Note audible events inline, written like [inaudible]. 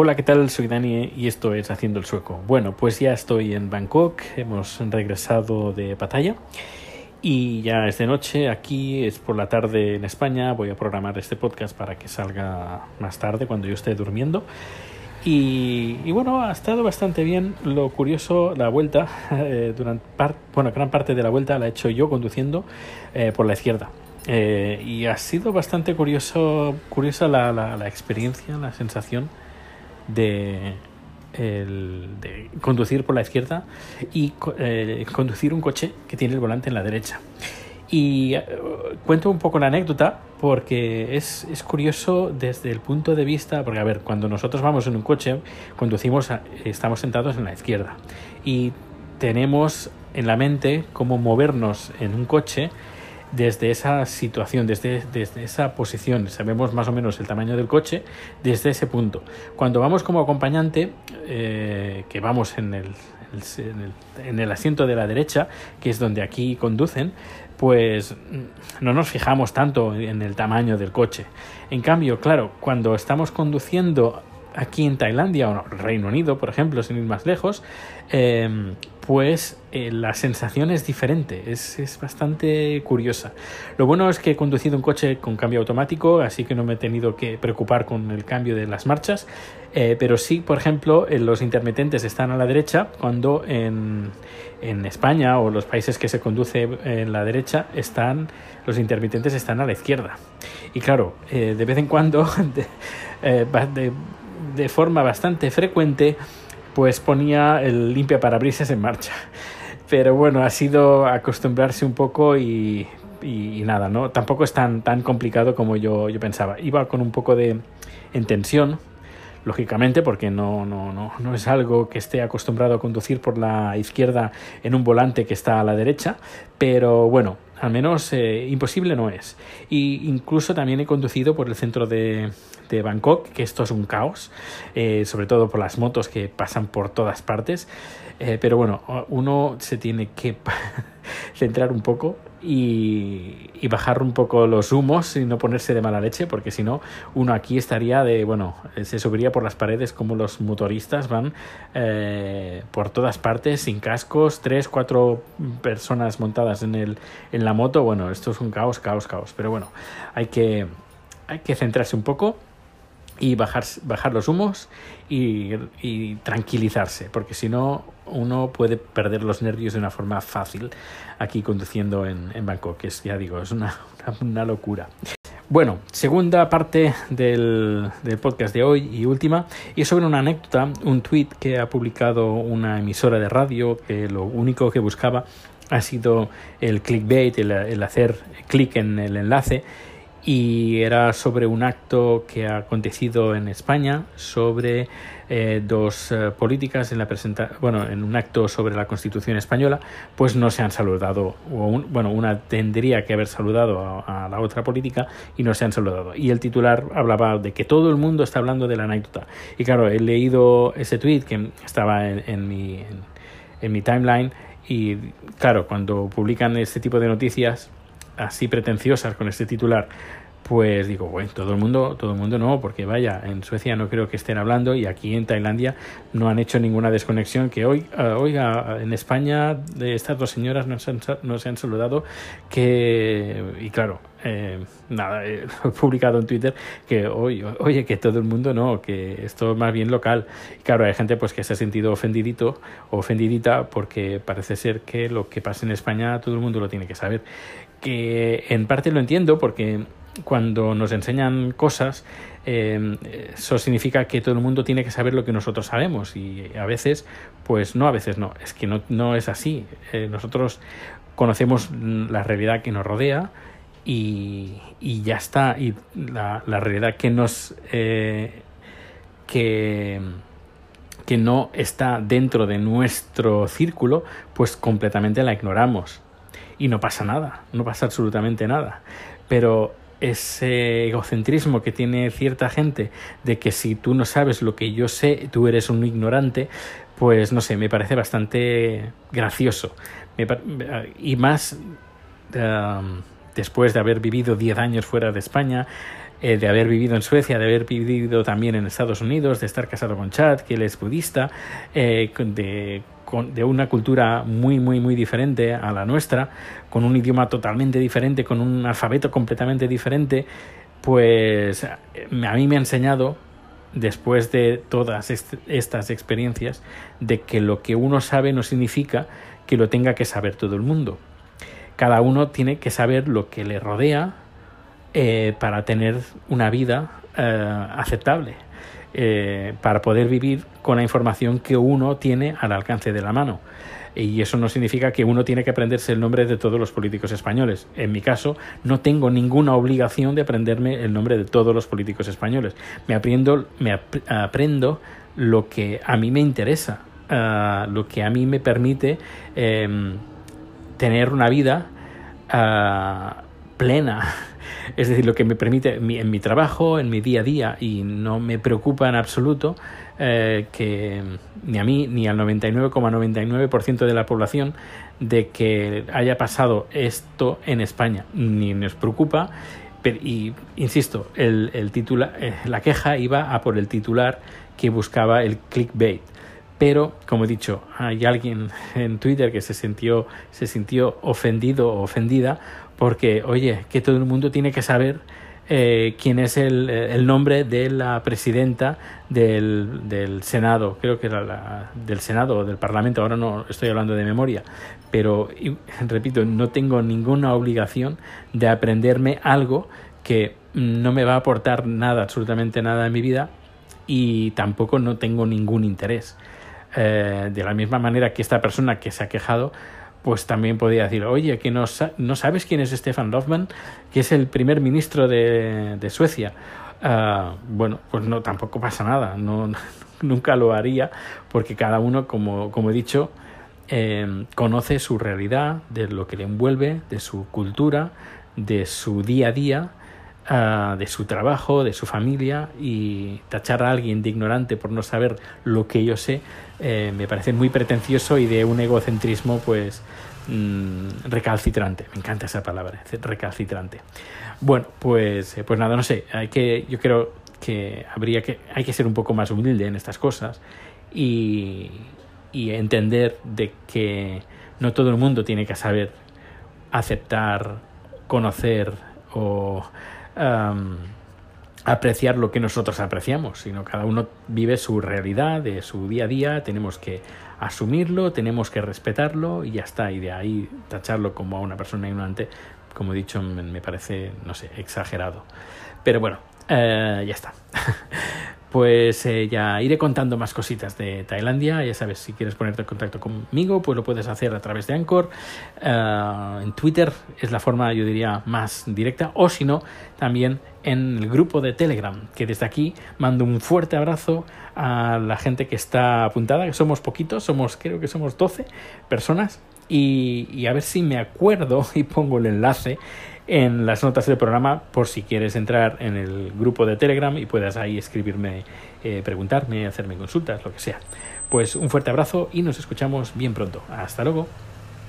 Hola, ¿qué tal? Soy Dani y esto es Haciendo el Sueco. Bueno, pues ya estoy en Bangkok, hemos regresado de batalla y ya es de noche, aquí es por la tarde en España, voy a programar este podcast para que salga más tarde cuando yo esté durmiendo. Y, bueno, ha estado bastante bien. Lo curioso, la vuelta, [laughs] eh, durante bueno, gran parte de la vuelta la he hecho yo conduciendo eh, por la izquierda. Eh, y ha sido bastante curioso, curiosa la, la experiencia, la sensación de, el, de conducir por la izquierda y eh, conducir un coche que tiene el volante en la derecha. Y eh, cuento un poco la anécdota porque es, es, curioso desde el punto de vista, porque a ver, cuando nosotros vamos en un coche, conducimos, estamos sentados en la izquierda y tenemos en la mente cómo movernos en un coche desde esa situación, desde, desde esa posición. Sabemos más o menos el tamaño del coche desde ese punto. Cuando vamos como acompañante, eh, que vamos en el, en el, asiento de la derecha, que es donde aquí conducen, pues no nos fijamos tanto en el tamaño del coche. En cambio, claro, cuando estamos conduciendo aquí en Tailandia o Reino Unido, por ejemplo, sin ir más lejos, eh, pues eh, la sensación es diferente, es, es, bastante curiosa. Lo bueno es que he conducido un coche con cambio automático, así que no me he tenido que preocupar con el cambio de las marchas, eh, pero sí, por ejemplo, los intermitentes están a la derecha, cuando en, en, España o los países que se conduce en la derecha, están, los intermitentes están a la izquierda. Y claro, eh, de vez en cuando, [laughs] de, de forma bastante frecuente, pues ponía el limpia parabrisas en marcha. [laughs] Pero bueno, ha sido acostumbrarse un poco y, nada, ¿no? Tampoco es tan, tan complicado como yo, yo pensaba. Iba con un poco de en tensión, lógicamente, porque no, no, no, no es algo que esté acostumbrado a conducir por la izquierda en un volante que está a la derecha, pero bueno, al menos eh, imposible no es. Y incluso también he conducido por el centro de, de Bangkok, que esto es un caos, eh, sobre todo por las motos que pasan por todas partes. Eh, pero bueno, uno se tiene que [laughs] centrar un poco y, bajar un poco los humos y no ponerse de mala leche, porque si no, uno aquí estaría de, bueno, se subiría por las paredes como los motoristas van eh, por todas partes, sin cascos, tres, cuatro personas montadas en, el, en la moto. Bueno, esto es un caos, caos, caos. Pero bueno, hay que, hay que centrarse un poco y bajar, bajar los humos y, tranquilizarse, porque si no uno puede perder los nervios de una forma fácil aquí conduciendo en, Bangkok, que es, ya digo, es una, [laughs] una, locura. Bueno, segunda parte del, podcast de hoy y última, y es sobre una anécdota, un tweet que ha publicado una emisora de radio que lo único que buscaba ha sido el clickbait, el hacer clic en el enlace y era sobre un acto que ha acontecido en España sobre eh, dos eh, políticas en la presenta bueno en un acto sobre la Constitución española pues no se han saludado bueno una tendría que haber saludado a, la otra política y no se han saludado. Y el titular hablaba de que todo el mundo está hablando de la anécdota. Y claro he leído ese tweet que estaba en mi en mi timeline y claro cuando publican este tipo de noticias así pretenciosas con este titular, pues digo, bueno, todo el mundo, todo el mundo no, porque vaya, en Suecia no creo que estén hablando y aquí en Tailandia no han hecho ninguna desconexión que hoy, uh, oiga, en España de estas dos señoras no se han, no se han saludado, que, y claro, eh, nada, [laughs] he publicado en Twitter que oye, oye, que todo el mundo no, que esto es más bien local. Y claro, hay gente pues que se ha sentido ofendidito ofendidita porque parece ser que lo que pasa en España todo el mundo lo tiene que saber. Que en parte lo entiendo porque cuando nos enseñan cosas, eh, eso significa que todo el mundo tiene que saber lo que nosotros sabemos y a veces, pues no, a veces no, es que no, no es así. Eh, nosotros conocemos la realidad que nos rodea y, y ya está, y la, la realidad que nos... Eh, que que no está dentro de nuestro círculo, pues completamente la ignoramos. Y no pasa nada, no pasa absolutamente nada. Pero ese egocentrismo que tiene cierta gente de que si tú no sabes lo que yo sé, tú eres un ignorante, pues no sé, me parece bastante gracioso. y más después de haber vivido 10 años fuera de España, eh, de haber vivido en Suecia, de haber vivido también en Estados Unidos, de estar casado con Chad, que él es budista, eh, de, de una cultura muy, muy, muy diferente a la nuestra, con un idioma totalmente diferente, con un alfabeto completamente diferente, pues a mí me ha enseñado después de todas estas experiencias de que lo que uno sabe no significa que lo tenga que saber todo el mundo. Cada uno tiene que saber lo que le rodea eh, para tener una vida eh, aceptable, eh, para poder vivir con la información que uno tiene al alcance de la mano. Y eso no significa que uno tiene que aprenderse el nombre de todos los políticos españoles. En mi caso, no tengo ninguna obligación de aprenderme el nombre de todos los políticos españoles. Me aprendo, me aprendo lo que a mí me interesa, ah, lo que a mí me permite em, tener una vida ah, plena. Es decir, lo que me permite en mi trabajo, en mi día a día, y no me preocupa en absoluto eh, que ni a mí ni al 99,99% de la población de que haya pasado esto en España. Ni nos preocupa. y insisto, el, el eh, la queja iba a por el titular que buscaba el clickbait. Pero, como he dicho, hay alguien en Twitter que se sintió, se sintió ofendido o ofendida porque, oye, que todo el mundo tiene que saber eh, quién es el, el, nombre de la presidenta del, del Senado, creo que era la, del Senado o del Parlamento, ahora no estoy hablando de memoria, pero repito, no tengo ninguna obligación de aprenderme algo que no me va a aportar nada, absolutamente nada en mi vida y tampoco no tengo ningún interés. Eh, de la misma manera que esta persona que se ha quejado pues también podría decir, oye, que no, no sabes quién es Stefan Löfven, que es el primer ministro de, de Suecia. Uh, bueno, pues no, tampoco pasa nada, no, [laughs] nunca lo haría, porque cada uno, como, como he dicho, eh, conoce su realidad, de lo que le envuelve, de su cultura, de su día a día, uh, de su trabajo, de su familia, y tachar a alguien de ignorante por no saber lo que yo sé, eh, me parece muy pretencioso y de un egocentrismo pues mm, recalcitrante. Me encanta esa palabra, recalcitrante. Bueno, pues, eh, pues nada, no sé, hay que, yo creo que habría que, hay que ser un poco más humilde en estas cosas y, y entender de que no todo el mundo tiene que saber aceptar, conocer o apreciar lo que nosotros apreciamos, sino cada uno vive su realidad, de su día a día, tenemos que asumirlo, tenemos que respetarlo y ya está, y de ahí tacharlo como a una persona ignorante, como he dicho, me parece, no sé, exagerado. Pero bueno, eh, ya está. [laughs] pues eh, ya iré contando más cositas de Tailandia. Ya sabes, si quieres ponerte en contacto conmigo, pues lo puedes hacer a través de Anchor. Eh, en Twitter es la forma, yo diría, más directa. O si no, también en el grupo de Telegram, que desde aquí mando un fuerte abrazo a la gente que está apuntada, que somos poquitos, somos, creo que somos 12 personas. Y, y a ver si me acuerdo [laughs] y pongo el enlace en las notas del programa por si quieres entrar en el grupo de Telegram y puedas ahí escribirme, eh, preguntarme, hacerme consultas, lo que sea. Pues un fuerte abrazo y nos escuchamos bien pronto. Hasta luego.